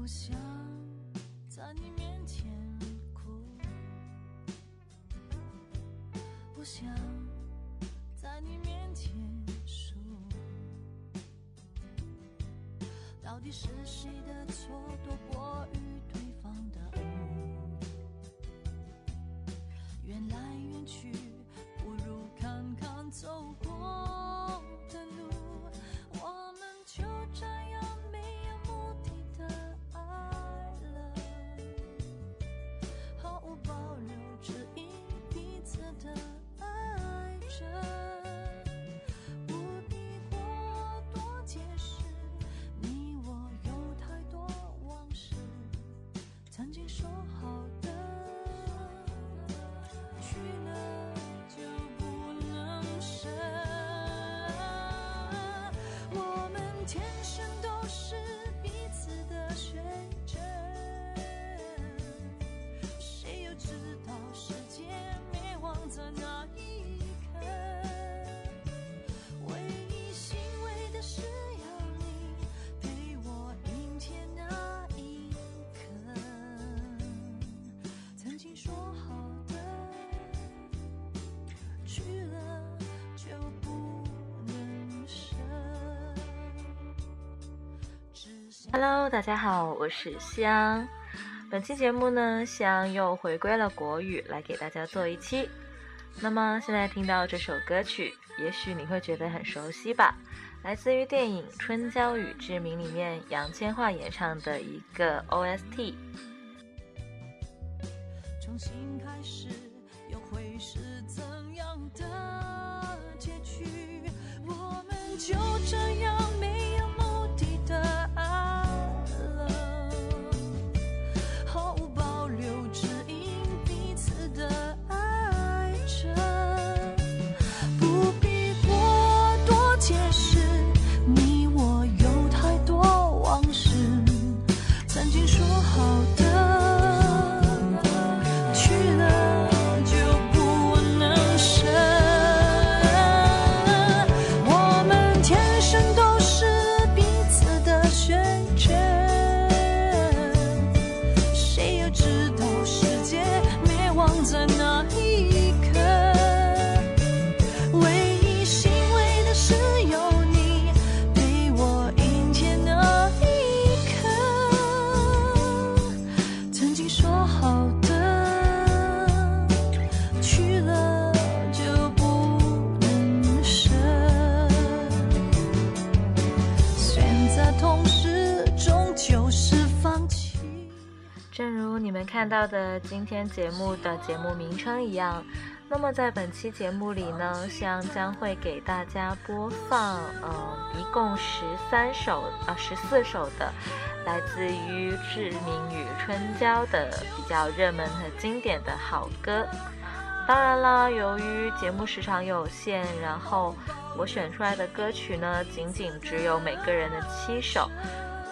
不想在你面前哭，不想在你面前输。到底是谁的错多过于对方的恶？缘来缘去，不如看看走。过。Hello，大家好，我是香。本期节目呢，香又回归了国语，来给大家做一期。那么现在听到这首歌曲，也许你会觉得很熟悉吧？来自于电影《春娇与志明》里面杨千嬅演唱的一个 OST。重新开始又会是怎样样。的结局？我们就这看到的今天节目的节目名称一样，那么在本期节目里呢，像将会给大家播放，嗯，一共十三首啊十四首的，来自于志明与春娇的比较热门和经典的好歌。当然啦，由于节目时长有限，然后我选出来的歌曲呢，仅仅只有每个人的七首。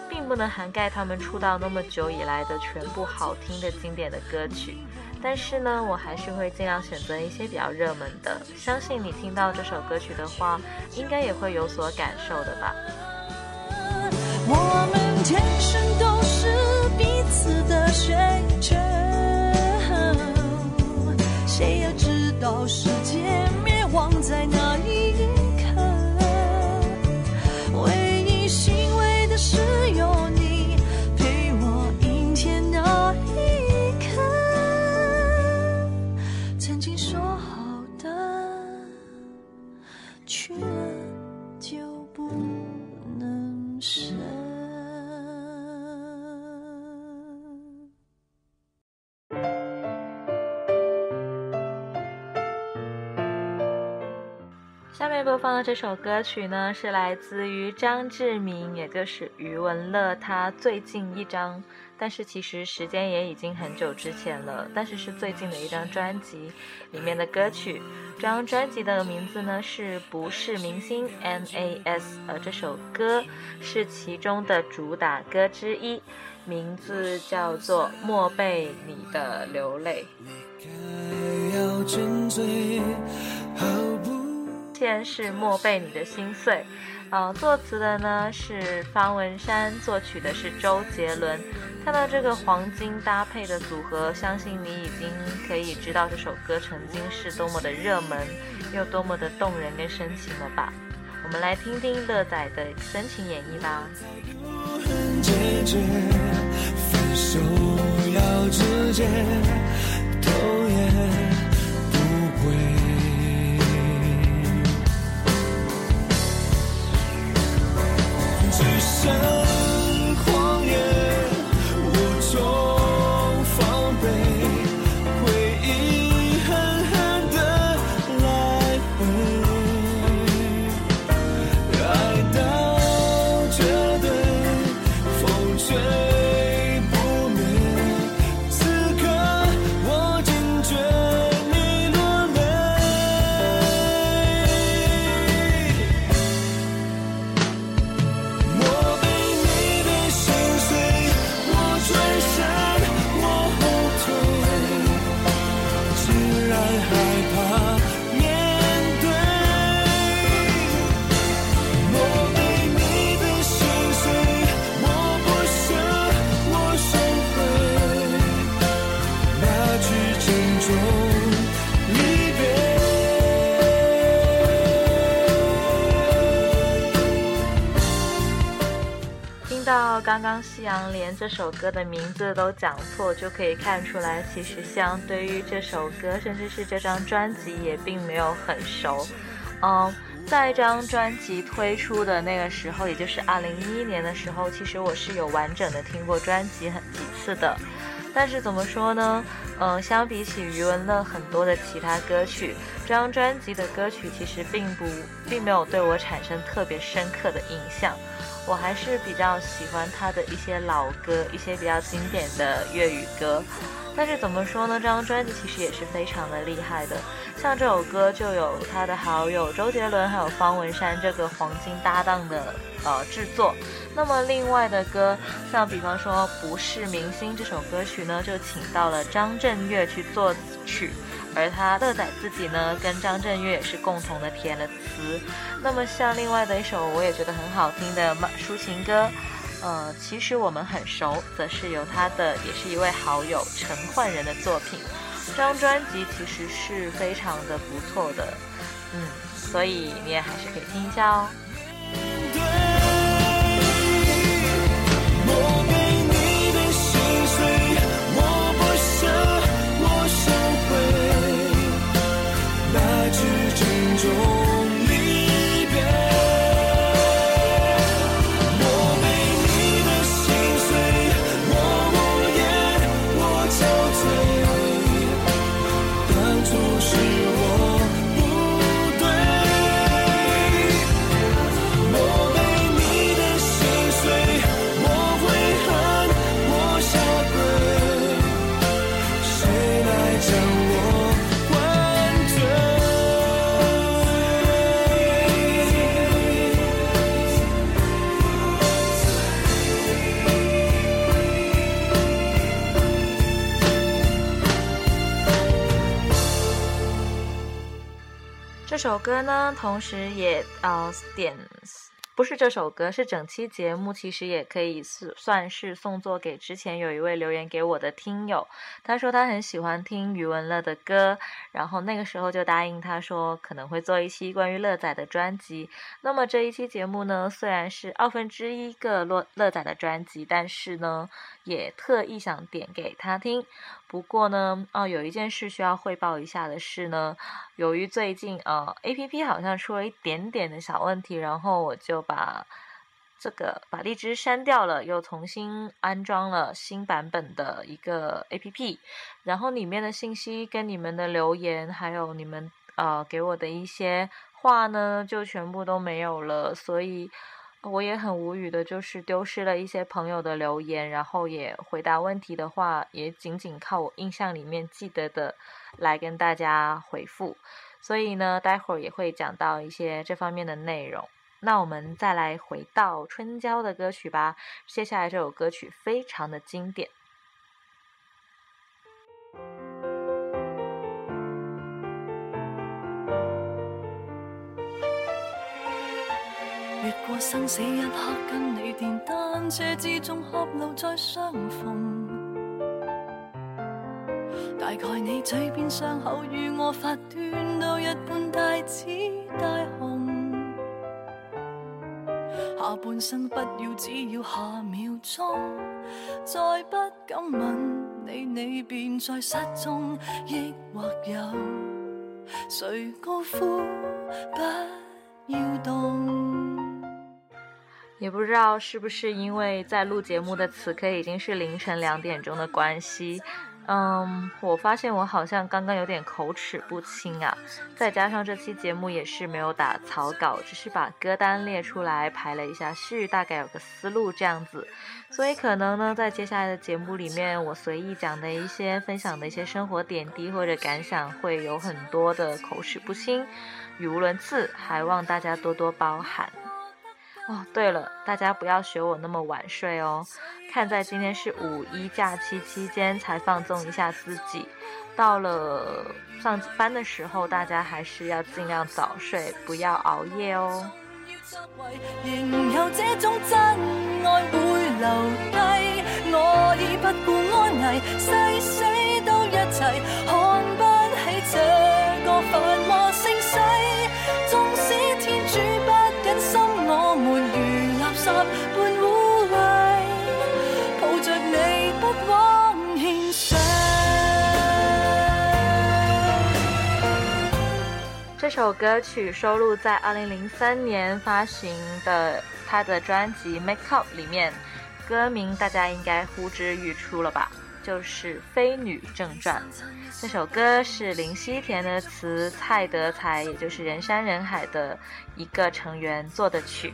并不能涵盖他们出道那么久以来的全部好听的经典的歌曲，但是呢，我还是会尽量选择一些比较热门的。相信你听到这首歌曲的话，应该也会有所感受的吧。谁也知道是放的这首歌曲呢，是来自于张智明，也就是余文乐，他最近一张，但是其实时间也已经很久之前了，但是是最近的一张专辑里面的歌曲。这张专辑的名字呢是《不是明星》，M A S，呃，这首歌是其中的主打歌之一，名字叫做《莫被你的流泪》。先是莫被你的心碎，呃，作词的呢是方文山，作曲的是周杰伦。看到这个黄金搭配的组合，相信你已经可以知道这首歌曾经是多么的热门，又多么的动人跟深情了吧？我们来听听乐仔的深情演绎吧。只生荒野。《夕阳连》这首歌的名字都讲错，就可以看出来，其实相对于这首歌，甚至是这张专辑，也并没有很熟。嗯，在这张专辑推出的那个时候，也就是二零一一年的时候，其实我是有完整的听过专辑很几次的。但是怎么说呢？嗯，相比起余文乐很多的其他歌曲，这张专辑的歌曲其实并不，并没有对我产生特别深刻的印象。我还是比较喜欢他的一些老歌，一些比较经典的粤语歌。但是怎么说呢？这张专辑其实也是非常的厉害的。像这首歌就有他的好友周杰伦还有方文山这个黄金搭档的呃制作。那么另外的歌，像比方说《不是明星》这首歌曲呢，就请到了张震岳去作曲。而他乐仔自己呢，跟张震岳也是共同的填了词。那么像另外的一首，我也觉得很好听的抒情歌，呃，其实我们很熟，则是由他的也是一位好友陈奂仁的作品。这张专辑其实是非常的不错的，嗯，所以你也还是可以听一下哦。这首歌呢，同时也呃点不是这首歌，是整期节目，其实也可以算是送作给之前有一位留言给我的听友，他说他很喜欢听余文乐的歌。然后那个时候就答应他说可能会做一期关于乐仔的专辑。那么这一期节目呢，虽然是二分之一个乐乐仔的专辑，但是呢，也特意想点给他听。不过呢，哦，有一件事需要汇报一下的是呢，由于最近呃 a P P 好像出了一点点的小问题，然后我就把。这个把荔枝删掉了，又重新安装了新版本的一个 APP，然后里面的信息跟你们的留言，还有你们呃给我的一些话呢，就全部都没有了。所以我也很无语的，就是丢失了一些朋友的留言，然后也回答问题的话，也仅仅靠我印象里面记得的来跟大家回复。所以呢，待会儿也会讲到一些这方面的内容。那我们再来回到春娇的歌曲吧。接下来这首歌曲非常的经典。越过生死一刻，跟你电单车之中狭路再相逢，大概你嘴边伤口与我发端都一般大，只大。下半生不要，只要下秒钟。再不敢吻你，你便在失踪，抑或有谁高呼不要动？也不知道是不是因为在录节目的此刻已经是凌晨两点钟的关系，嗯，我发现我好像刚刚有点口齿不清啊，再加上这期节目也是没有打草稿，只是把歌单列出来排了一下序，大概有个思路这样子，所以可能呢，在接下来的节目里面，我随意讲的一些分享的一些生活点滴或者感想，会有很多的口齿不清、语无伦次，还望大家多多包涵。哦，对了，大家不要学我那么晚睡哦。看在今天是五一假期期间才放纵一下自己，到了上班的时候，大家还是要尽量早睡，不要熬夜哦。这首歌曲收录在二零零三年发行的他的专辑《Make Up》里面，歌名大家应该呼之欲出了吧？就是《飞女正传》。这首歌是林夕填的词，蔡德才，也就是人山人海的一个成员做的曲。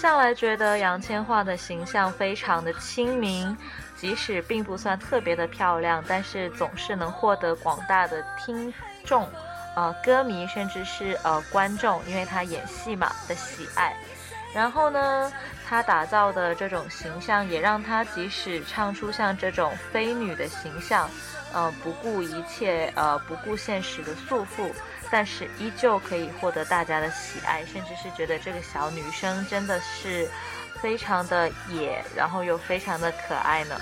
向来觉得杨千嬅的形象非常的亲民，即使并不算特别的漂亮，但是总是能获得广大的听众，呃，歌迷甚至是呃观众，因为她演戏嘛的喜爱。然后呢，她打造的这种形象也让她即使唱出像这种飞女的形象，呃不顾一切，呃，不顾现实的束缚。但是依旧可以获得大家的喜爱，甚至是觉得这个小女生真的是非常的野，然后又非常的可爱呢。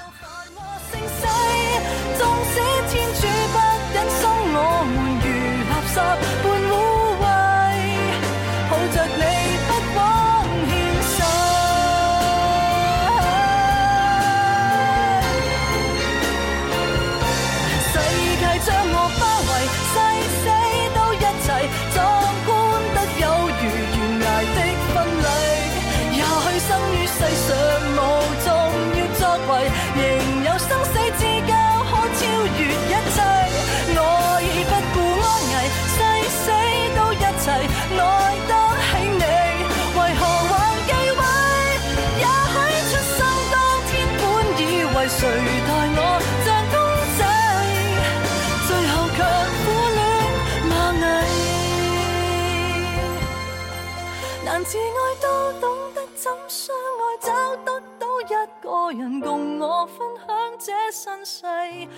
人共我分享这身世，还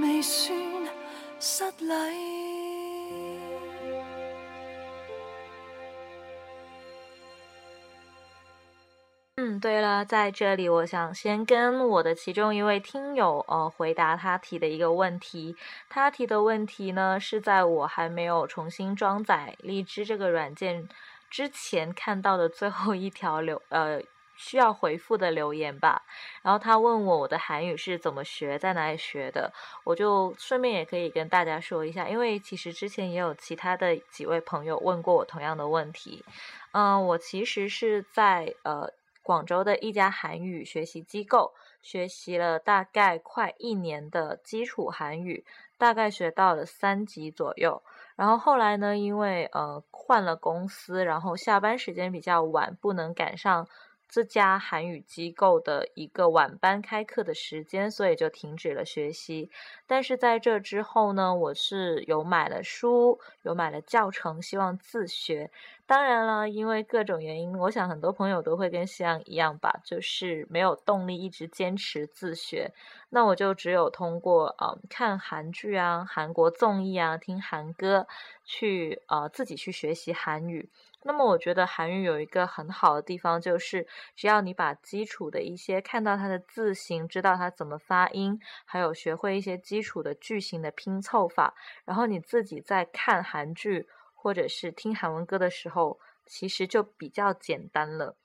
未算失礼。嗯，对了，在这里我想先跟我的其中一位听友呃回答他提的一个问题。他提的问题呢，是在我还没有重新装载荔枝这个软件之前看到的最后一条留呃。需要回复的留言吧。然后他问我我的韩语是怎么学，在哪里学的，我就顺便也可以跟大家说一下，因为其实之前也有其他的几位朋友问过我同样的问题。嗯，我其实是在呃广州的一家韩语学习机构学习了大概快一年的基础韩语，大概学到了三级左右。然后后来呢，因为呃换了公司，然后下班时间比较晚，不能赶上。自家韩语机构的一个晚班开课的时间，所以就停止了学习。但是在这之后呢，我是有买了书，有买了教程，希望自学。当然了，因为各种原因，我想很多朋友都会跟夕阳一样吧，就是没有动力一直坚持自学。那我就只有通过呃看韩剧啊、韩国综艺啊、听韩歌去呃自己去学习韩语。那么我觉得韩语有一个很好的地方，就是只要你把基础的一些看到它的字形，知道它怎么发音，还有学会一些基础的句型的拼凑法，然后你自己在看韩剧或者是听韩文歌的时候，其实就比较简单了。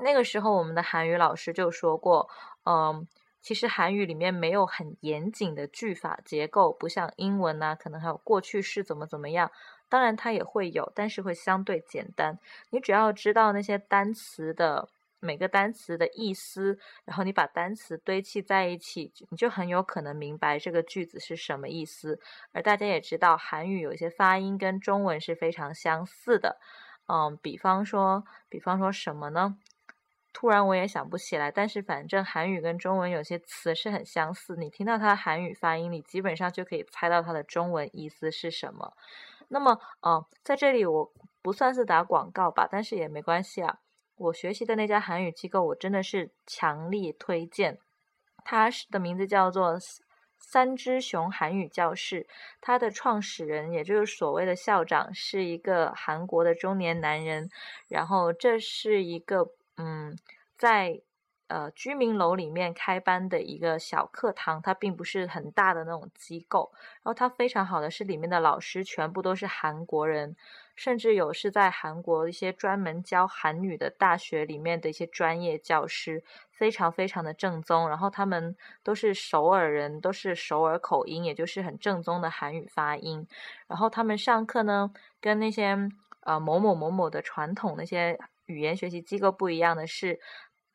那个时候我们的韩语老师就说过，嗯，其实韩语里面没有很严谨的句法结构，不像英文呐，可能还有过去式怎么怎么样。当然，它也会有，但是会相对简单。你只要知道那些单词的每个单词的意思，然后你把单词堆砌在一起，你就很有可能明白这个句子是什么意思。而大家也知道，韩语有一些发音跟中文是非常相似的。嗯，比方说，比方说什么呢？突然我也想不起来，但是反正韩语跟中文有些词是很相似。你听到它的韩语发音，你基本上就可以猜到它的中文意思是什么。那么，嗯，在这里我不算是打广告吧，但是也没关系啊。我学习的那家韩语机构，我真的是强力推荐。它是的名字叫做三只熊韩语教室，它的创始人也就是所谓的校长是一个韩国的中年男人。然后这是一个，嗯，在。呃，居民楼里面开班的一个小课堂，它并不是很大的那种机构。然后它非常好的是，里面的老师全部都是韩国人，甚至有是在韩国一些专门教韩语的大学里面的一些专业教师，非常非常的正宗。然后他们都是首尔人，都是首尔口音，也就是很正宗的韩语发音。然后他们上课呢，跟那些呃某某某某的传统那些语言学习机构不一样的是。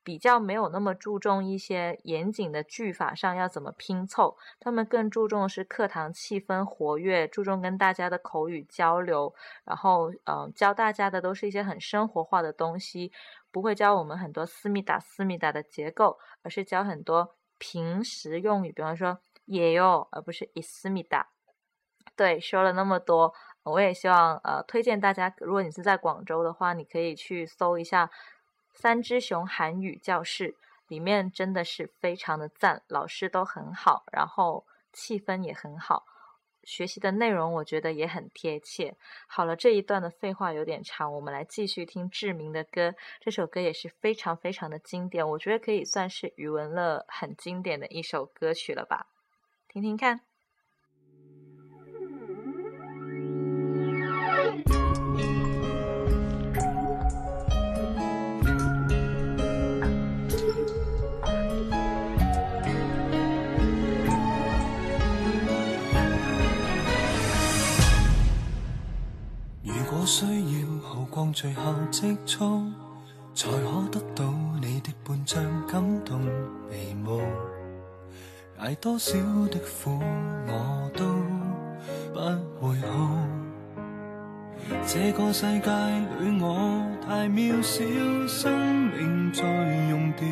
比较没有那么注重一些严谨的句法上要怎么拼凑，他们更注重是课堂气氛活跃，注重跟大家的口语交流，然后嗯教大家的都是一些很生活化的东西，不会教我们很多思密达思密达的结构，而是教很多平时用语，比方说也哟，而不是以思密达。对，说了那么多，我也希望呃推荐大家，如果你是在广州的话，你可以去搜一下。三只熊韩语教室里面真的是非常的赞，老师都很好，然后气氛也很好，学习的内容我觉得也很贴切。好了，这一段的废话有点长，我们来继续听志明的歌。这首歌也是非常非常的经典，我觉得可以算是余文乐很经典的一首歌曲了吧，听听看。我需要耗光最后积蓄，才可得到你的半张感动眉目。挨多少的苦我都不会哭。这个世界里我太渺小，生命在用掉，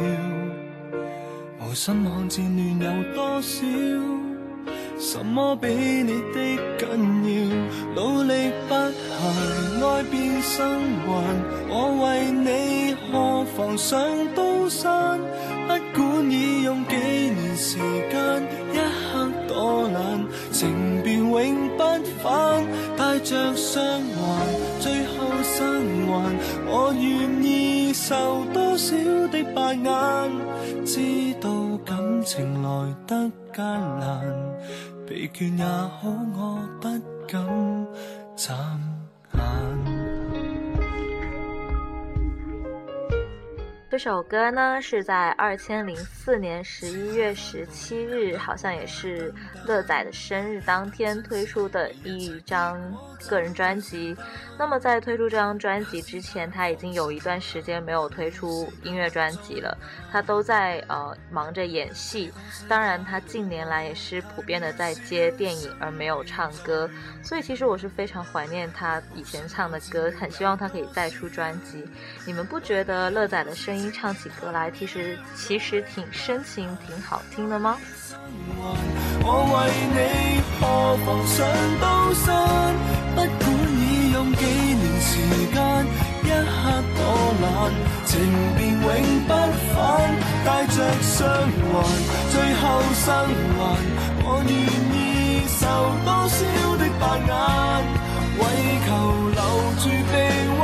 无心看战乱有多少。什么比你的紧要？努力不遗，爱变生还。我为你何妨上刀山，不管已用几年时间，一刻多难，情便永不返。带着伤患，最后生还。我愿意受多少的白眼，知道感情来得艰难。疲倦也好，我不敢眨眼。这首歌呢，是在二千零四年十一月十七日，好像也是乐仔的生日当天推出的一张个人专辑。那么在推出这张专辑之前，他已经有一段时间没有推出音乐专辑了，他都在呃忙着演戏。当然，他近年来也是普遍的在接电影而没有唱歌。所以其实我是非常怀念他以前唱的歌，很希望他可以再出专辑。你们不觉得乐仔的声音？音唱起歌来，其实其实挺深情、挺好听的吗？我为你破防上刀山，不管已用几年时间，一刻多难，情便永不返，带着伤患，最后生还，我愿意受多少的白眼，为求留住臂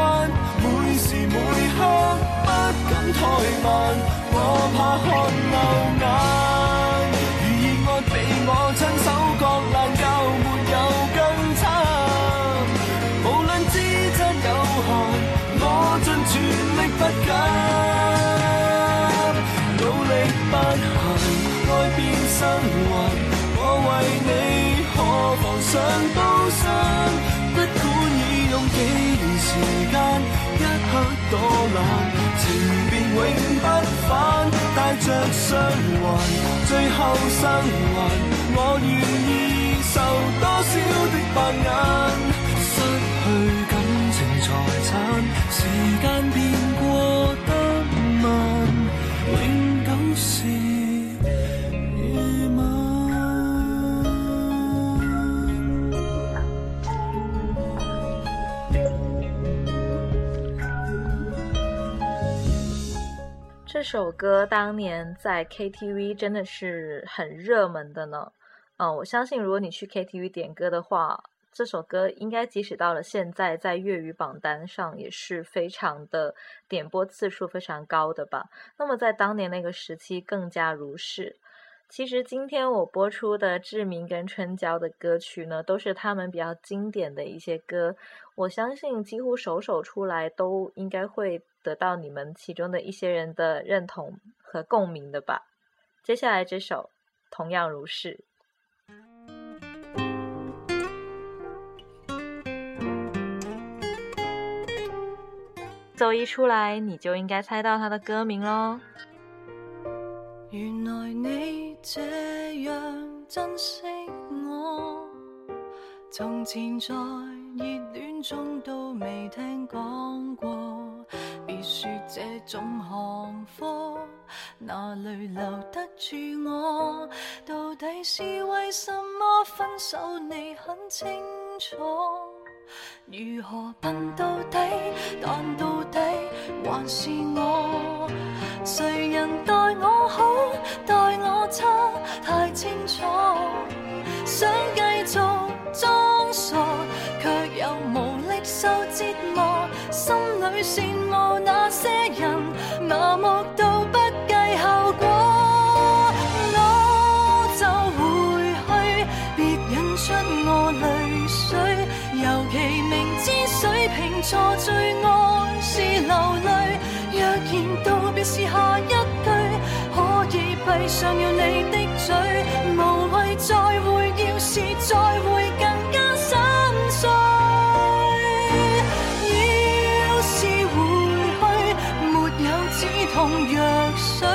弯。时每刻不敢怠慢，我怕看流眼。如热爱被我亲手割烂，就没有更惨。无论资质有限，我尽全力不减，努力不闲。爱变生还，我为你可妨上。多冷，情便永不返，带着伤痕，最后生还，我愿意受多少的白眼，失去感情财产，时间变。这首歌当年在 KTV 真的是很热门的呢，嗯，我相信如果你去 KTV 点歌的话，这首歌应该即使到了现在，在粤语榜单上也是非常的点播次数非常高的吧。那么在当年那个时期更加如是。其实今天我播出的志明跟春娇的歌曲呢，都是他们比较经典的一些歌，我相信几乎首首出来都应该会得到你们其中的一些人的认同和共鸣的吧。接下来这首同样如是，奏一出来你就应该猜到它的歌名喽。原来你。这样珍惜我，从前在热恋中都未听讲过，别说这种行货，哪里留得住我？到底是为什么分手？你很清楚，如何笨到底，但到底还是我。谁人待我好，待我差，太清楚。想继续装傻，却又无力受折磨。心里羡慕那些人，麻木到不计后果。我就回去，别引出我泪水。尤其明知水瓶座最。是下一句，可以闭上了你的嘴，无谓再会，要是再会更加心碎。要是回去，没有止痛药水，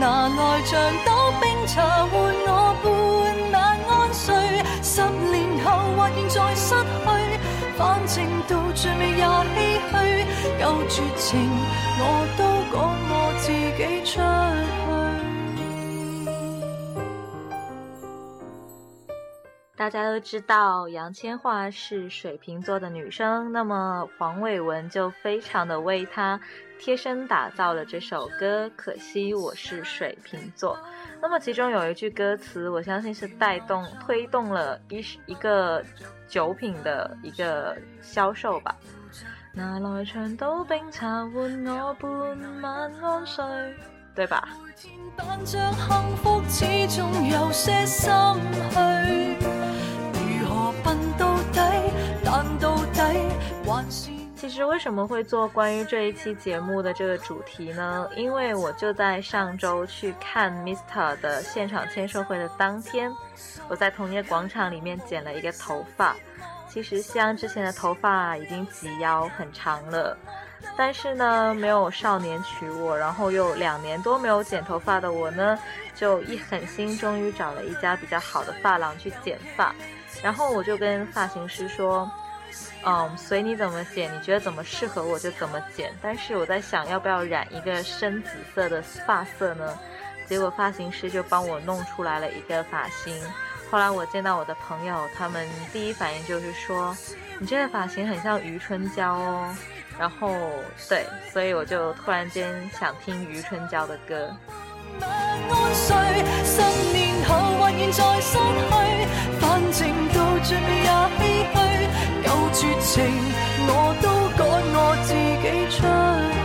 拿来尝朵冰茶，换我半晚安睡。十年后或现在失去，反正到最尾也唏嘘，够绝情我都。我自己出去。大家都知道杨千嬅是水瓶座的女生，那么黄伟文就非常的为她贴身打造了这首歌。可惜我是水瓶座，那么其中有一句歌词，我相信是带动推动了一一个酒品的一个销售吧。拿来长岛冰茶换我半晚安睡，对吧？但着幸福始终有些心虚，如何笨到到底？底还是。其实为什么会做关于这一期节目的这个主题呢？因为我就在上周去看 Mister 的现场签售会的当天，我在同业广场里面剪了一个头发。其实，西安之前的头发已经及腰很长了，但是呢，没有少年娶我，然后又两年多没有剪头发的我呢，就一狠心，终于找了一家比较好的发廊去剪发。然后我就跟发型师说：“嗯，随你怎么剪，你觉得怎么适合我就怎么剪。”但是我在想，要不要染一个深紫色的发色呢？结果发型师就帮我弄出来了一个发型。后来我见到我的朋友，他们第一反应就是说：“你这个发型很像余春娇哦。”然后对，所以我就突然间想听余春娇的歌。我我都赶自己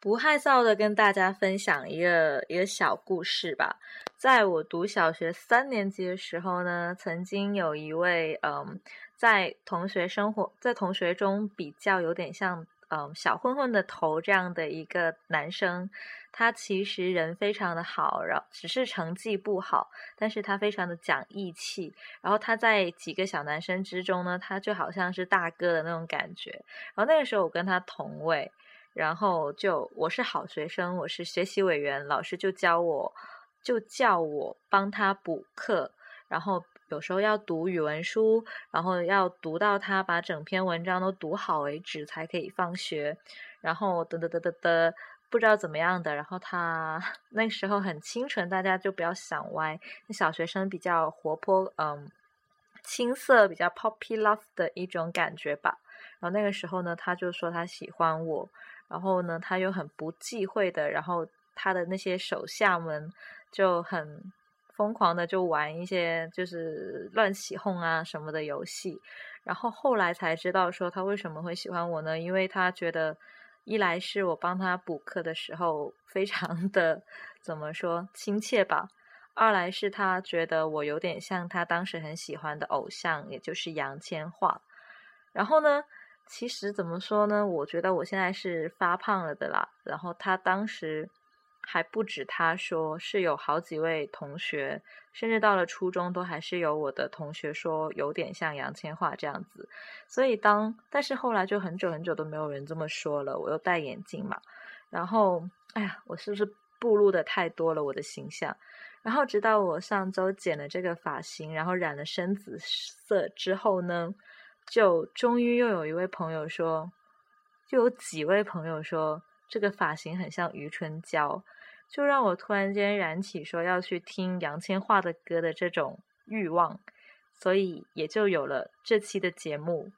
不害臊的跟大家分享一个一个小故事吧。在我读小学三年级的时候呢，曾经有一位嗯，在同学生活在同学中比较有点像嗯小混混的头这样的一个男生，他其实人非常的好，然后只是成绩不好，但是他非常的讲义气。然后他在几个小男生之中呢，他就好像是大哥的那种感觉。然后那个时候我跟他同位。然后就我是好学生，我是学习委员，老师就教我，就叫我帮他补课。然后有时候要读语文书，然后要读到他把整篇文章都读好为止才可以放学。然后得得得得得，不知道怎么样的。然后他 那时候很清纯，大家就不要想歪。小学生比较活泼，嗯，青涩，比较 poppy love 的一种感觉吧。然后那个时候呢，他就说他喜欢我。然后呢，他又很不忌讳的，然后他的那些手下们就很疯狂的就玩一些就是乱起哄啊什么的游戏。然后后来才知道说他为什么会喜欢我呢？因为他觉得一来是我帮他补课的时候非常的怎么说亲切吧，二来是他觉得我有点像他当时很喜欢的偶像，也就是杨千嬅。然后呢？其实怎么说呢？我觉得我现在是发胖了的啦。然后他当时还不止，他说是有好几位同学，甚至到了初中都还是有我的同学说有点像杨千嬅这样子。所以当但是后来就很久很久都没有人这么说了。我又戴眼镜嘛，然后哎呀，我是不是暴露的太多了？我的形象。然后直到我上周剪了这个发型，然后染了深紫色之后呢？就终于又有一位朋友说，又有几位朋友说这个发型很像余春娇，就让我突然间燃起说要去听杨千嬅的歌的这种欲望，所以也就有了这期的节目。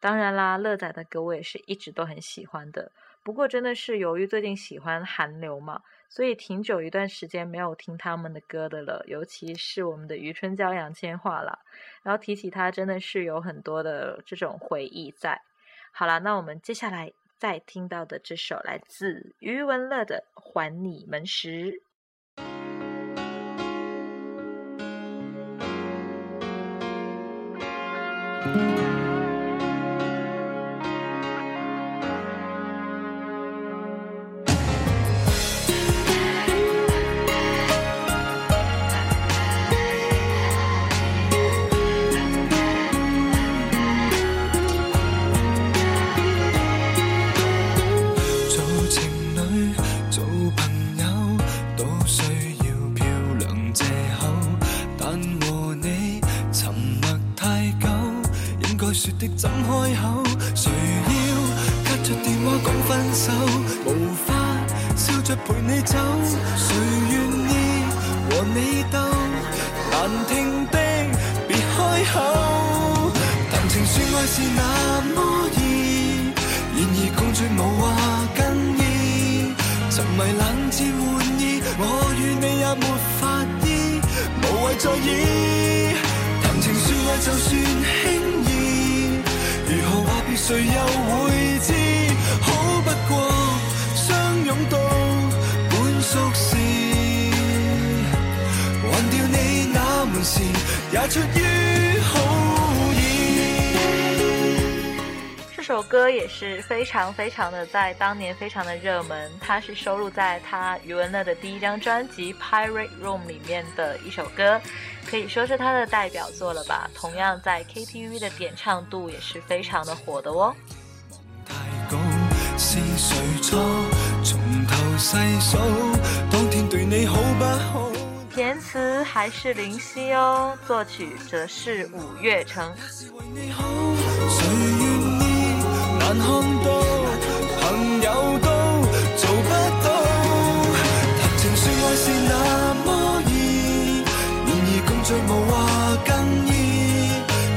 当然啦，乐仔的歌我也是一直都很喜欢的。不过真的是由于最近喜欢韩流嘛，所以挺久一段时间没有听他们的歌的了，尤其是我们的余春娇杨千嬅了。然后提起她，真的是有很多的这种回忆在。好了，那我们接下来再听到的这首来自余文乐的《还你们时》。非常非常的在当年非常的热门，它是收录在他余文乐的第一张专辑《Pirate Room》里面的一首歌，可以说是他的代表作了吧。同样在 K T V 的点唱度也是非常的火的哦。言词还是林夕哦，作曲则是五月城。难看到，朋友都做不到。谈情说爱是那么易，然而共聚无话更易。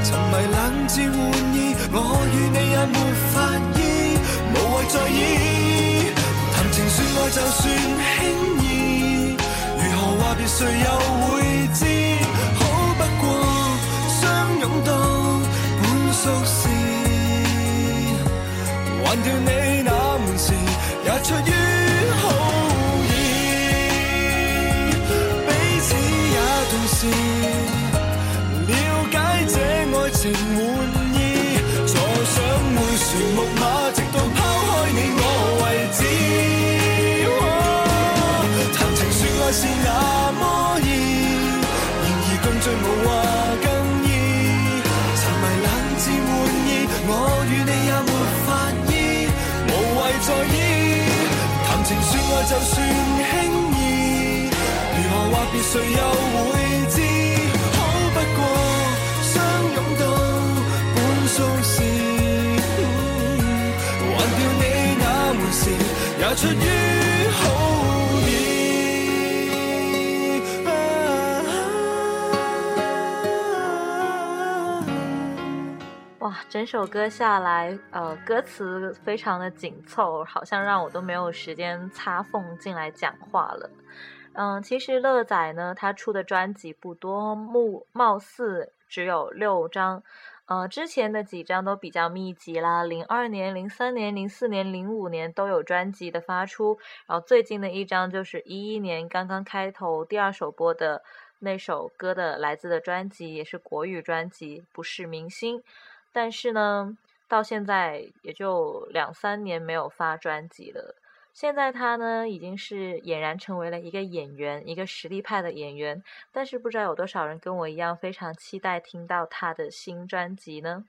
沉迷冷战玩意，我与你也没法医，无谓在意。谈情说爱就算轻易，如何话别谁又会知？好不过相拥到熟足。忘掉你那门匙，也出于好意，彼此也同时了解这爱情。情说爱就算轻易，如何话别谁又会知？好不过相拥到半数时，还掉你那回事？也出于。整首歌下来，呃，歌词非常的紧凑，好像让我都没有时间插缝进来讲话了。嗯，其实乐仔呢，他出的专辑不多，目貌似只有六张。呃，之前的几张都比较密集啦，零二年、零三年、零四年、零五年都有专辑的发出，然后最近的一张就是一一年刚刚开头第二首播的那首歌的来自的专辑也是国语专辑，不是明星。但是呢，到现在也就两三年没有发专辑了。现在他呢，已经是俨然成为了一个演员，一个实力派的演员。但是不知道有多少人跟我一样，非常期待听到他的新专辑呢？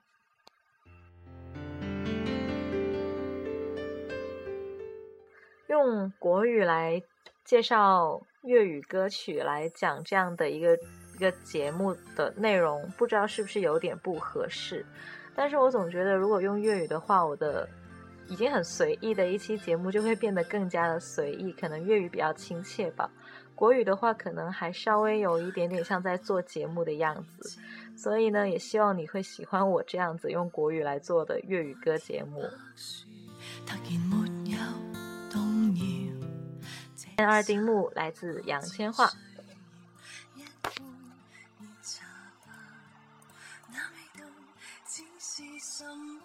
用国语来介绍粤语歌曲来讲，这样的一个。一个节目的内容不知道是不是有点不合适，但是我总觉得如果用粤语的话，我的已经很随意的一期节目就会变得更加的随意，可能粤语比较亲切吧。国语的话，可能还稍微有一点点像在做节目的样子。所以呢，也希望你会喜欢我这样子用国语来做的粤语歌节目。二丁目来自杨千嬅。some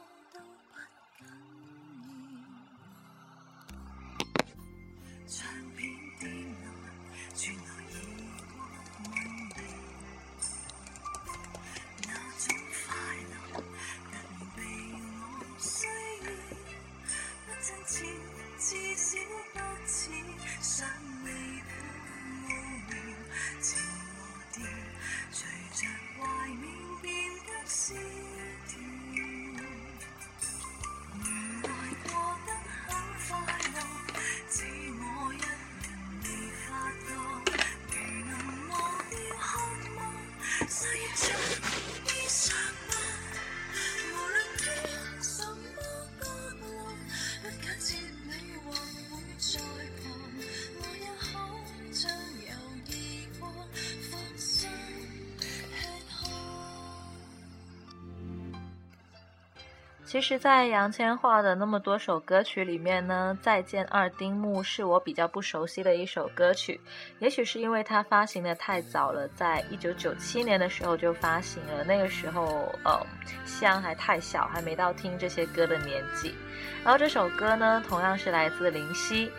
其实，在杨千嬅的那么多首歌曲里面呢，《再见二丁目》是我比较不熟悉的一首歌曲。也许是因为它发行的太早了，在一九九七年的时候就发行了。那个时候，呃，香还太小，还没到听这些歌的年纪。然后这首歌呢，同样是来自林夕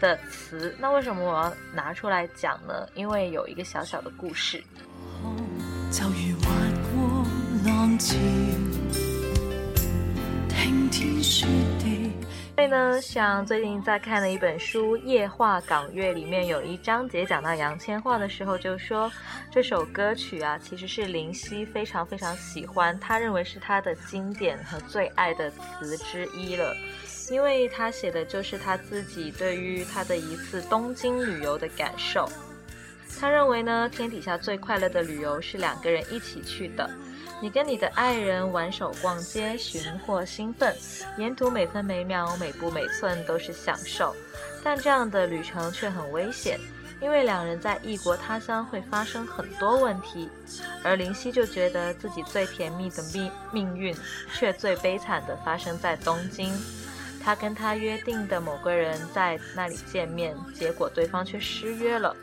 的词。那为什么我要拿出来讲呢？因为有一个小小的故事。所以呢，像最近在看的一本书《夜话港乐》，里面有一章节讲到杨千嬅的时候，就说这首歌曲啊，其实是林夕非常非常喜欢，他认为是他的经典和最爱的词之一了，因为他写的就是他自己对于他的一次东京旅游的感受。他认为呢，天底下最快乐的旅游是两个人一起去的。你跟你的爱人挽手逛街，寻获兴奋，沿途每分每秒、每步每寸都是享受，但这样的旅程却很危险，因为两人在异国他乡会发生很多问题。而林夕就觉得自己最甜蜜的命命运，却最悲惨的发生在东京。他跟他约定的某个人在那里见面，结果对方却失约了。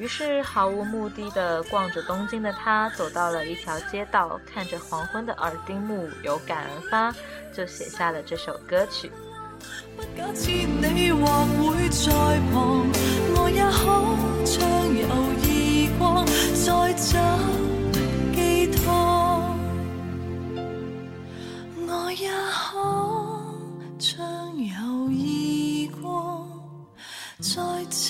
于是毫无目的地逛着东京的他，走到了一条街道，看着黄昏的耳钉木，有感而发，就写下了这首歌曲。我也再找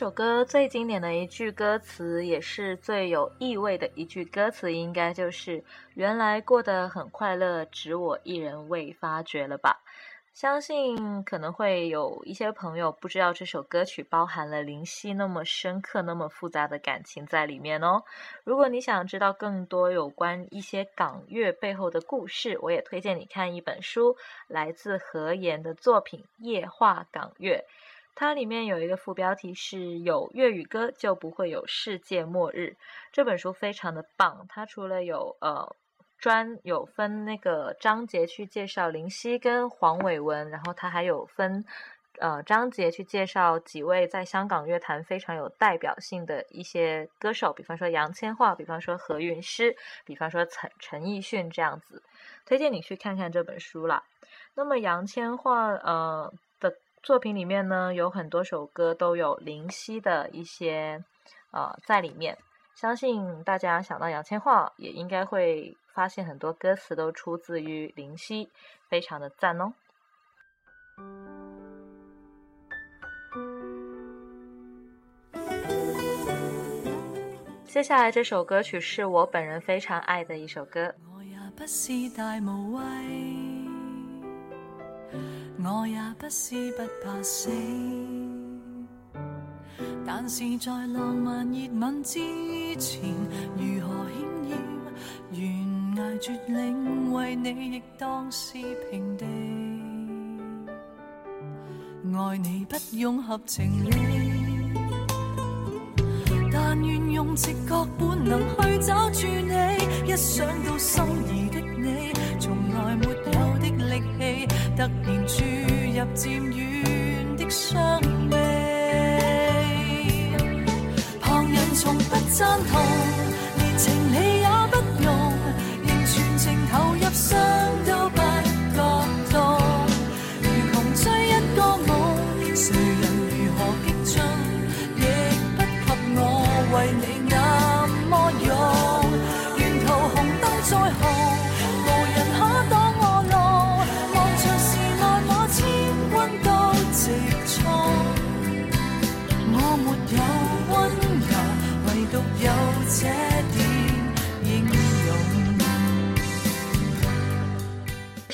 这首歌最经典的一句歌词，也是最有意味的一句歌词，应该就是“原来过得很快乐，只我一人未发觉了吧。”相信可能会有一些朋友不知道这首歌曲包含了灵犀那么深刻、那么复杂的感情在里面哦。如果你想知道更多有关一些港乐背后的故事，我也推荐你看一本书，来自何言的作品《夜话港乐》。它里面有一个副标题，是有粤语歌就不会有世界末日。这本书非常的棒，它除了有呃专有分那个章节去介绍林夕跟黄伟文，然后它还有分呃章节去介绍几位在香港乐坛非常有代表性的一些歌手，比方说杨千嬅，比方说何韵诗，比方说陈陈奕迅这样子，推荐你去看看这本书啦。那么杨千嬅呃。作品里面呢，有很多首歌都有《灵犀》的一些呃在里面。相信大家想到杨千嬅，也应该会发现很多歌词都出自于《灵犀》，非常的赞哦。接下来这首歌曲是我本人非常爱的一首歌。我也不是不怕死，但是在浪漫热吻之前，如何险要，悬崖绝岭为你亦当是平地。爱你不用合情理，但愿用直觉本能去找住你，一想到心。渐远的伤悲，旁人从不赞同。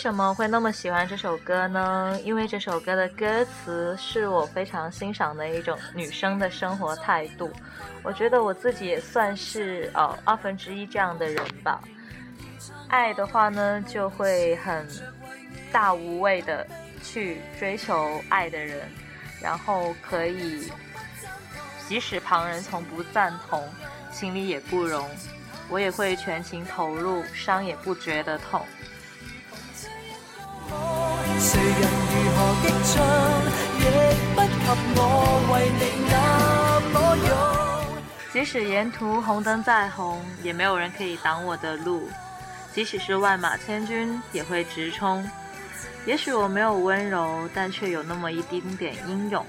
为什么会那么喜欢这首歌呢？因为这首歌的歌词是我非常欣赏的一种女生的生活态度。我觉得我自己也算是哦二分之一这样的人吧。爱的话呢，就会很大无畏的去追求爱的人，然后可以即使旁人从不赞同，心里也不容，我也会全情投入，伤也不觉得痛。即使沿途红灯再红，也没有人可以挡我的路；即使是万马千军，也会直冲。也许我没有温柔，但却有那么一丁点英勇。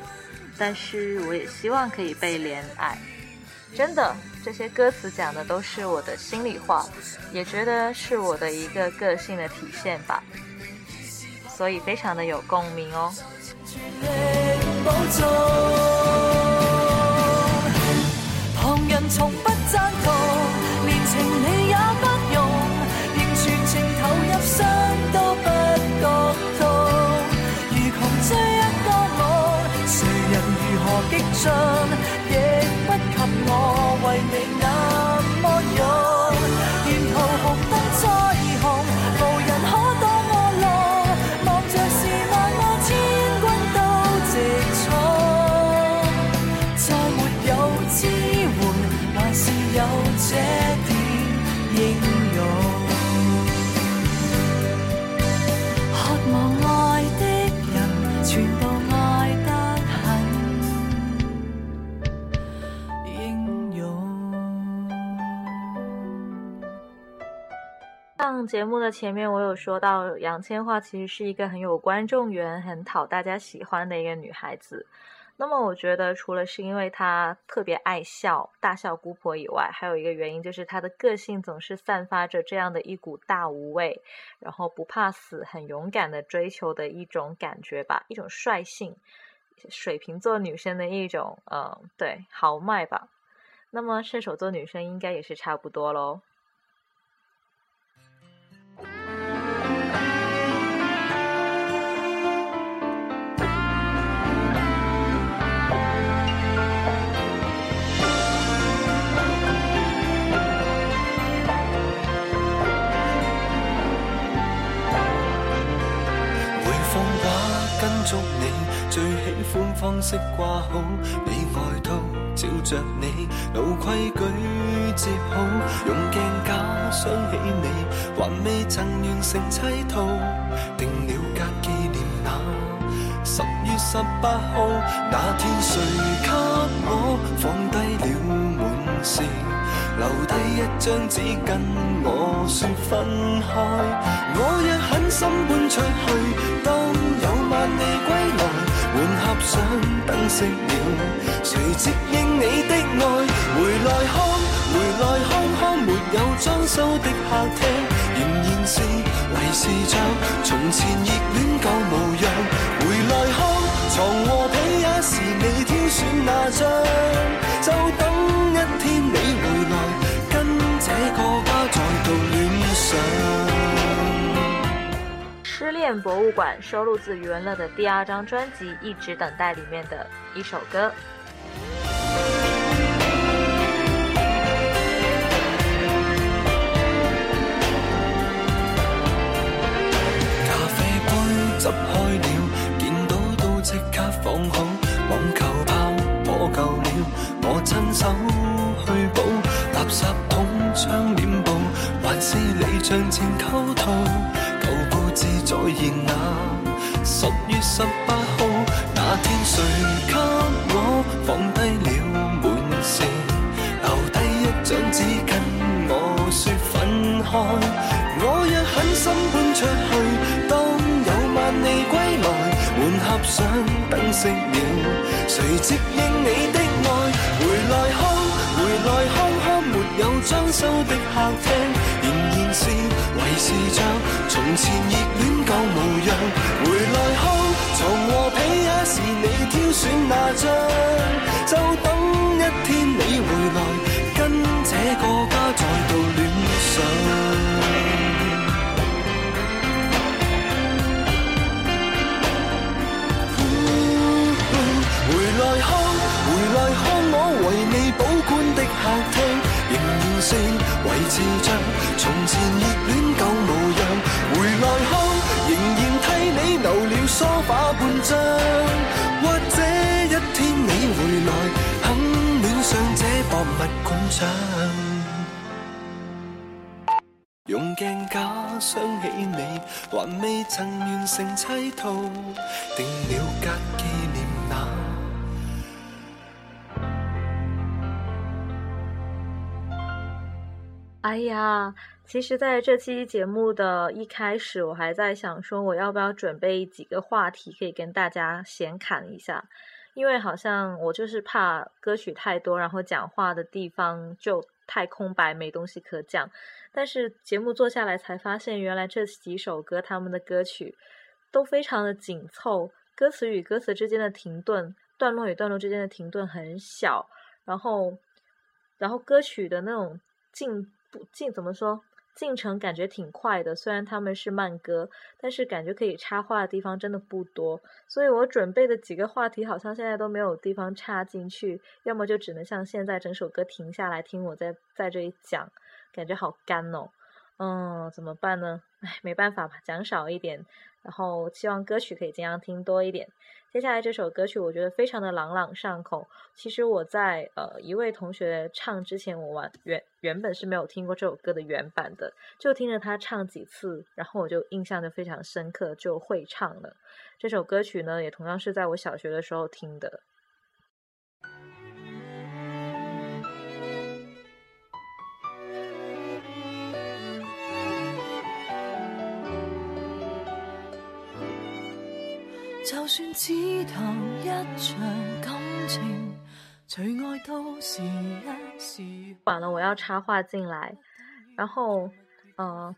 但是，我也希望可以被怜爱。真的，这些歌词讲的都是我的心里话，也觉得是我的一个个性的体现吧。所以非常的有共鸣哦。节目的前面，我有说到杨千嬅其实是一个很有观众缘、很讨大家喜欢的一个女孩子。那么，我觉得除了是因为她特别爱笑、大笑姑婆以外，还有一个原因就是她的个性总是散发着这样的一股大无畏，然后不怕死、很勇敢的追求的一种感觉吧，一种率性。水瓶座女生的一种，嗯，对，豪迈吧。那么，射手座女生应该也是差不多喽。祝你最喜歡方式掛好你外套，照着你老規矩接好，用鏡架想起你還未曾完成砌徒定了格纪念那十月十八號那天，誰給我放低了滿事，留低一張紙跟我說分開，我一狠心搬出去。想灯熄了，谁接应你的爱？回来看，回来看看没有装修的客厅，仍然是维持着从前热恋旧模样。回来看，床和被也是你挑选那张，就等一天你回来，跟这个家再度恋上。失恋博物馆收录自余文乐的第二张专辑《一直等待》里面的一首歌。咖啡杯执开了，见到都即刻放好，网球拍破旧了，我亲手去补，垃圾桶窗帘布，还是你像情寇徒？是在现那十月十八号那天，谁给我放低了满匙，留低一张纸跟我说分开。我若狠心搬出去，当有万里归来，门合上灯熄了，谁接应你的爱？回来看，回来看看没有装修的客厅，仍然是维持着从前。旧模样，回来后，从和被也是你挑选那张，就等一天你回来，跟这个家再度恋上。回来后，回来看，我为你保管的客厅，仍然是维持着从前热恋旧模样。梳化半张，或者一天你回来，肯恋上这博物馆窗？用镜架想起你，还未曾完成砌图，定了格纪念那。哎呀。其实，在这期节目的一开始，我还在想说，我要不要准备几个话题可以跟大家闲侃一下？因为好像我就是怕歌曲太多，然后讲话的地方就太空白，没东西可讲。但是节目做下来才发现，原来这几首歌他们的歌曲都非常的紧凑，歌词与歌词之间的停顿，段落与段落之间的停顿很小，然后，然后歌曲的那种进不进，怎么说？进程感觉挺快的，虽然他们是慢歌，但是感觉可以插话的地方真的不多，所以我准备的几个话题好像现在都没有地方插进去，要么就只能像现在整首歌停下来听我在在这里讲，感觉好干哦。嗯，怎么办呢？唉，没办法吧，讲少一点，然后希望歌曲可以尽量听多一点。接下来这首歌曲，我觉得非常的朗朗上口。其实我在呃一位同学唱之前，我完原原本是没有听过这首歌的原版的，就听着他唱几次，然后我就印象就非常深刻，就会唱了。这首歌曲呢，也同样是在我小学的时候听的。就算只一一感情，除都是晚了，我要插话进来。然后，嗯，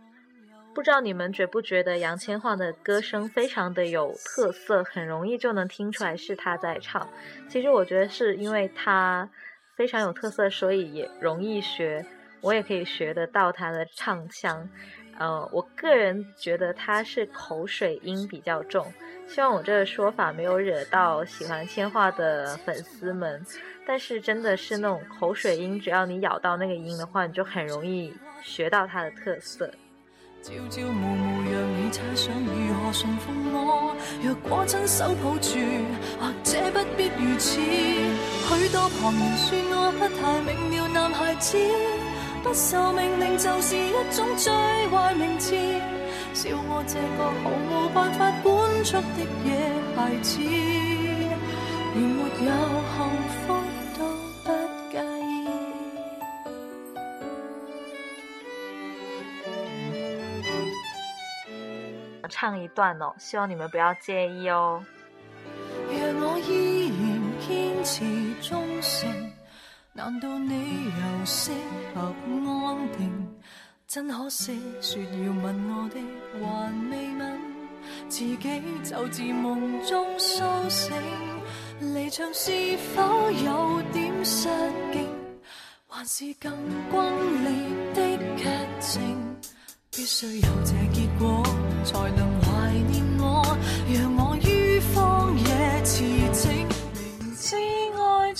不知道你们觉不觉得杨千嬅的歌声非常的有特色，很容易就能听出来是她在唱。其实我觉得是因为她非常有特色，所以也容易学，我也可以学得到他的唱腔。呃，我个人觉得他是口水音比较重，希望我这个说法没有惹到喜欢千画的粉丝们。但是真的是那种口水音，只要你咬到那个音的话，你就很容易学到它的特色。朝朝暮暮让你猜想如何顺服我，若果亲手抱住，或者不必如此。许多旁人说我不太明了男孩子。不受命令就是一种最坏名字。笑我这个毫无办法管束的野孩子，连没有幸福都不介意。唱一段哦，希望你们不要介意哦。若我依然坚持忠诚。难道你又适合安定？真可惜，说要吻我的还未吻，自己就自梦中苏醒。离场是否有点失敬？还是更轰烈的剧情，必须有这结果才能怀念我。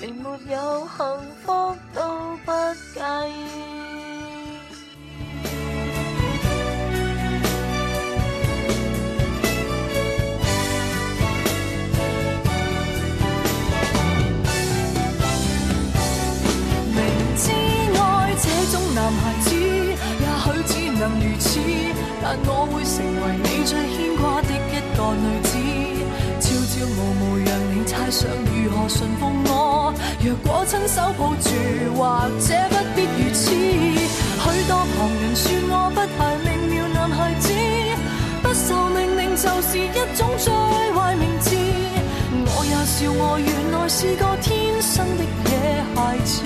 连没有幸福都不介意。明知爱这种男孩子，也许只能如此，但我会成为你最牵挂的一个女子。朝朝暮暮让你猜想。奉我若果亲手抱住或者不必如此许多旁人说我不太明了男孩子不受命令就是一种最坏名字我也笑我原来是个天生的野孩子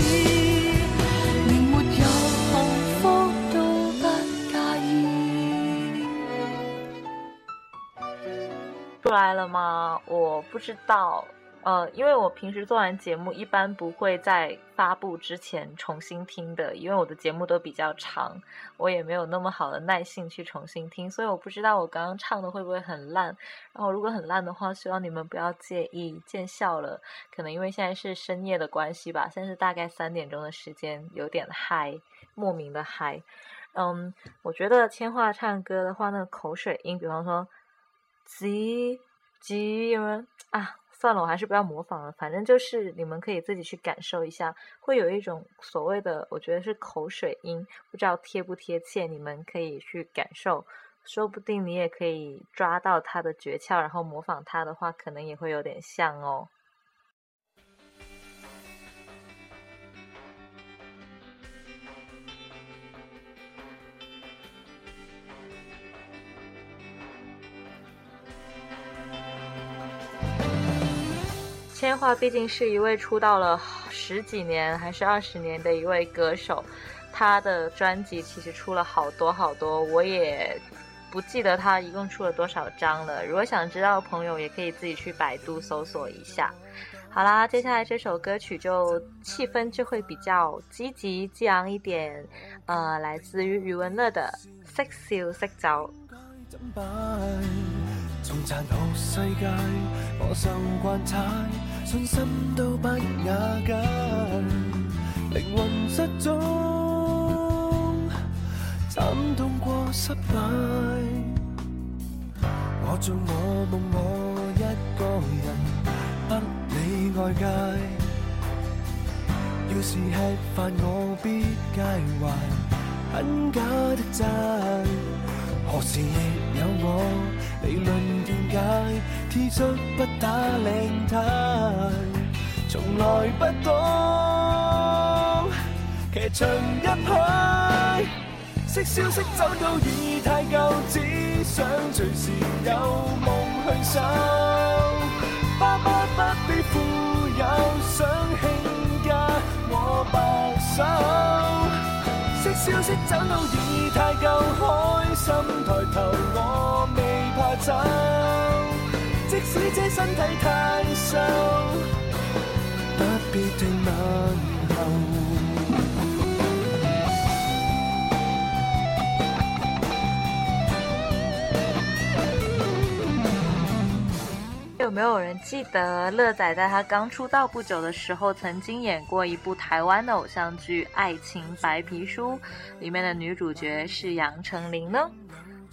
连没有幸福都不介意出来了吗我不知道呃，因为我平时做完节目，一般不会在发布之前重新听的，因为我的节目都比较长，我也没有那么好的耐性去重新听，所以我不知道我刚刚唱的会不会很烂。然后如果很烂的话，希望你们不要介意，见笑了。可能因为现在是深夜的关系吧，现在是大概三点钟的时间，有点嗨，莫名的嗨。嗯，我觉得千画唱歌的话，那个口水音，比方说，吉吉没有啊？算了，我还是不要模仿了。反正就是你们可以自己去感受一下，会有一种所谓的，我觉得是口水音，不知道贴不贴切。你们可以去感受，说不定你也可以抓到它的诀窍，然后模仿它的话，可能也会有点像哦。天华毕竟是一位出道了十几年还是二十年的一位歌手，他的专辑其实出了好多好多，我也不记得他一共出了多少张了。如果想知道，的朋友也可以自己去百度搜索一下。好啦，接下来这首歌曲就气氛就会比较积极激昂一点，呃，来自于余文乐的《Sex You Sex You》。从残酷世界，我受惯太，信心都不瓦解，灵魂失踪，惨痛过失败。我做我梦我一个人，不理外界。要是吃饭我必介怀，很假的真。何时亦有我？理论见解，贴出不打领带，从来不懂剧场一派。识消识走到已太旧，只想随时有梦去守。爸妈不必富有，想倾家我白手。识消识走到已我未怕走，即使这身体太瘦，不必问候。有没有人记得乐仔在他刚出道不久的时候，曾经演过一部台湾的偶像剧《爱情白皮书》，里面的女主角是杨丞琳呢？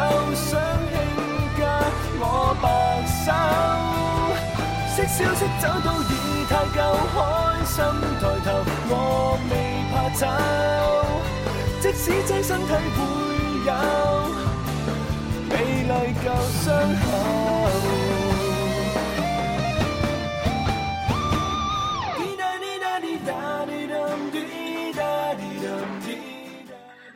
又想起，隔我白首。识消识走都已太够，开心抬头，我未怕走。即使这身体会有美丽旧伤口。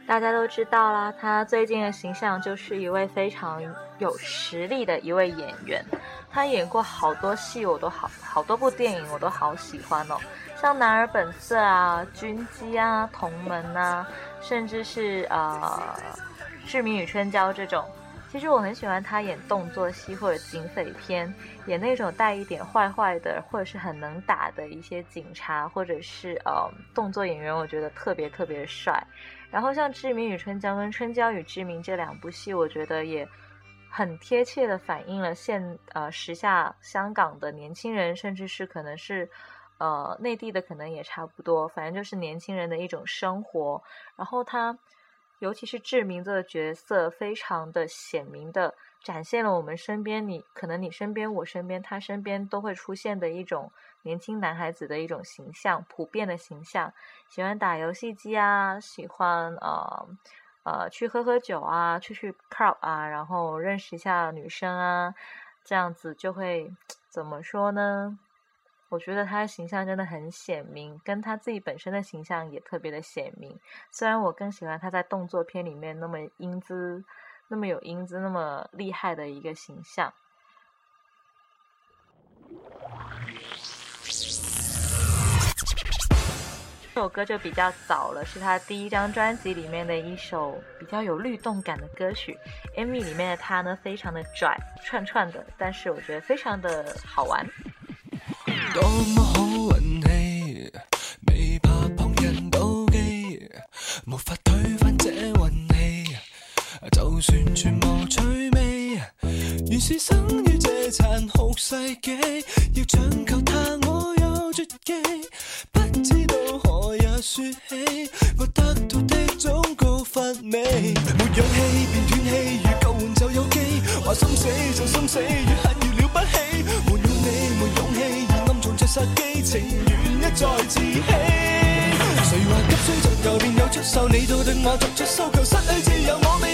大家都知道啦，他最近的形象就是一位非常有实力的一位演员。他演过好多戏，我都好好多部电影我都好喜欢哦，像《男儿本色》啊，《军机》啊，《同门》啊，甚至是呃《志明与春娇》这种。其实我很喜欢他演动作戏或者警匪片，演那种带一点坏坏的或者是很能打的一些警察或者是呃动作演员，我觉得特别特别帅。然后像《志明与春娇》跟《春娇与志明》这两部戏，我觉得也很贴切的反映了现呃时下香港的年轻人，甚至是可能是呃内地的，可能也差不多。反正就是年轻人的一种生活。然后他，尤其是志明这个角色，非常的鲜明的。展现了我们身边，你可能你身边，我身边，他身边都会出现的一种年轻男孩子的一种形象，普遍的形象，喜欢打游戏机啊，喜欢呃呃去喝喝酒啊，去去 club 啊，然后认识一下女生啊，这样子就会怎么说呢？我觉得他的形象真的很显明，跟他自己本身的形象也特别的显明。虽然我更喜欢他在动作片里面那么英姿。那么有英姿、那么厉害的一个形象，这首歌就比较早了，是他第一张专辑里面的一首比较有律动感的歌曲。MV 里面的他呢，非常的拽、串串的，但是我觉得非常的好玩。完全无趣味，原是生于这残酷世纪。要抢求他，我有绝技，不知道何日说起。我得到的总告乏味，没氧气便断气，如救援就有机。话心死就心死，越恨越了不起。没了你，没勇气，而暗藏着杀机，情愿一再自欺。谁话急追就救，便有出售？你到对话，作出收求，失去自由，我未。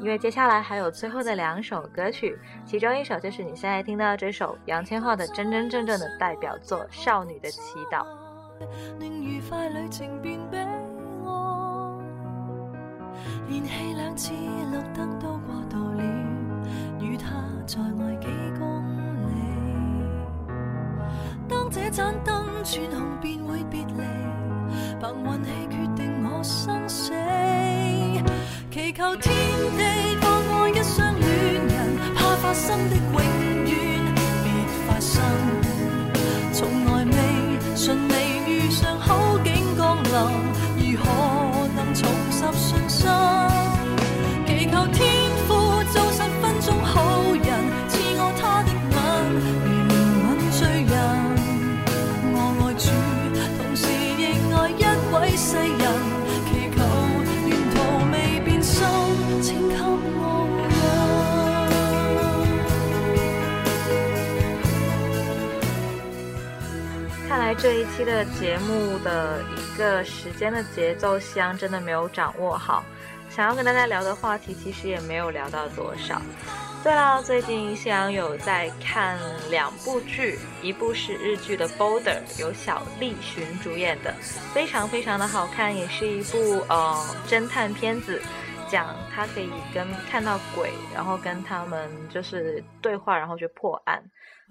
因为接下来还有最后的两首歌曲，其中一首就是你现在听到这首杨千嬅的真真正正的代表作《少女的祈祷》。次，都了。公里，定我生死。祈求天地放过一双恋人，怕发生的永远别发生。从来未顺利遇上好景降临，如何能重拾信心？祈求天。在这一期的节目的一个时间的节奏，夕阳真的没有掌握好。想要跟大家聊的话题，其实也没有聊到多少。对了，最近夕阳有在看两部剧，一部是日剧的《Border》，由小栗旬主演的，非常非常的好看，也是一部呃侦探片子。讲他可以跟看到鬼，然后跟他们就是对话，然后就破案，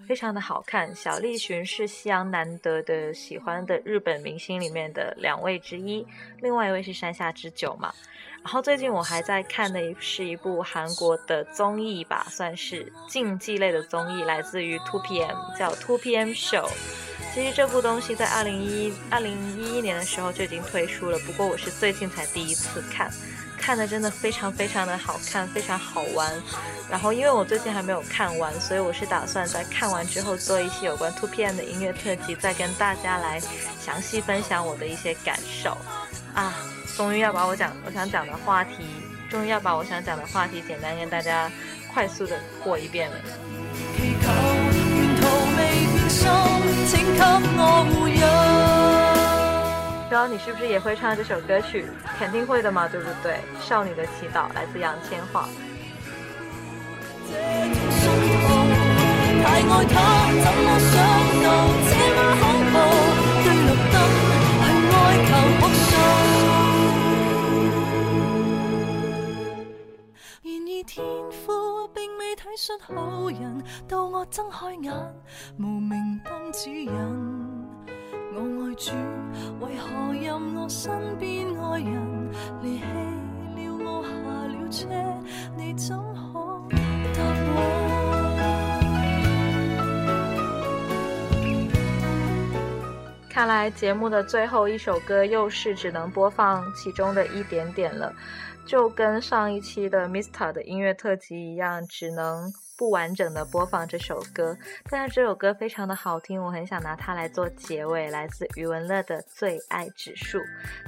非常的好看。小栗旬是西阳难得的喜欢的日本明星里面的两位之一，另外一位是山下智久嘛。然后最近我还在看的是一部韩国的综艺吧，算是竞技类的综艺，来自于 Two PM，叫 Two PM Show。其实这部东西在二零一二零一一年的时候就已经推出了，不过我是最近才第一次看。看的真的非常非常的好看，非常好玩。然后因为我最近还没有看完，所以我是打算在看完之后做一期有关 Two PM 的音乐特辑，再跟大家来详细分享我的一些感受。啊，终于要把我讲我想讲的话题，终于要把我想讲的话题简单跟大家快速的过一遍了。祈求沿途未请给我不知道你是不是也会唱这首歌曲？肯定会的嘛，对不对？《少女的祈祷》来自杨千嬅。好人，到我眼，指引。为何任我身边爱人离弃了我下了车你怎可答我看来节目的最后一首歌又是只能播放其中的一点点了就跟上一期的 mr 的音乐特辑一样只能不完整的播放这首歌，但是这首歌非常的好听，我很想拿它来做结尾。来自余文乐的《最爱指数》，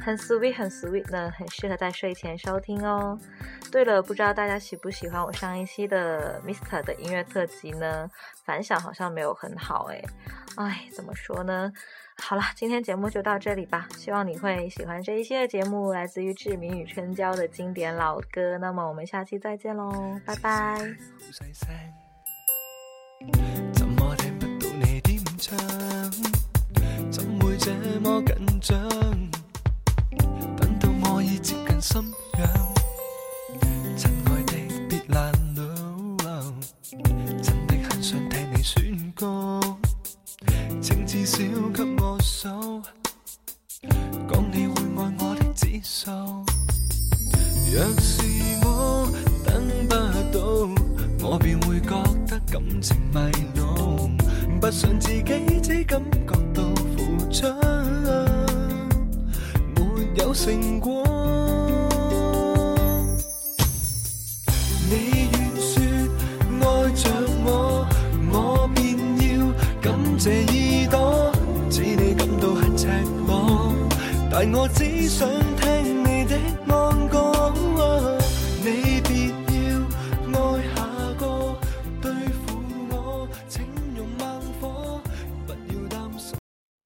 很 sweet 很 sweet 呢，很适合在睡前收听哦。对了，不知道大家喜不喜欢我上一期的 Mister 的音乐特辑呢？反响好像没有很好诶，哎，怎么说呢？好了，今天节目就到这里吧。希望你会喜欢这一期的节目，来自于志明与春娇的经典老歌。那么我们下期再见喽，拜拜。怎么听不到你点唱？怎会这么紧张？等到我已接近心痒，亲爱的别难留，真的很想替你选歌。请至少给我数，讲你会爱我的指数。若是我等不到，我便会觉得感情迷路，不信自己只感觉到付出没有成果。你。但我只想听你的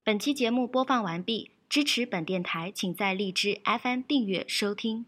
本期节目播放完毕，支持本电台，请在荔枝 FM 订阅收听。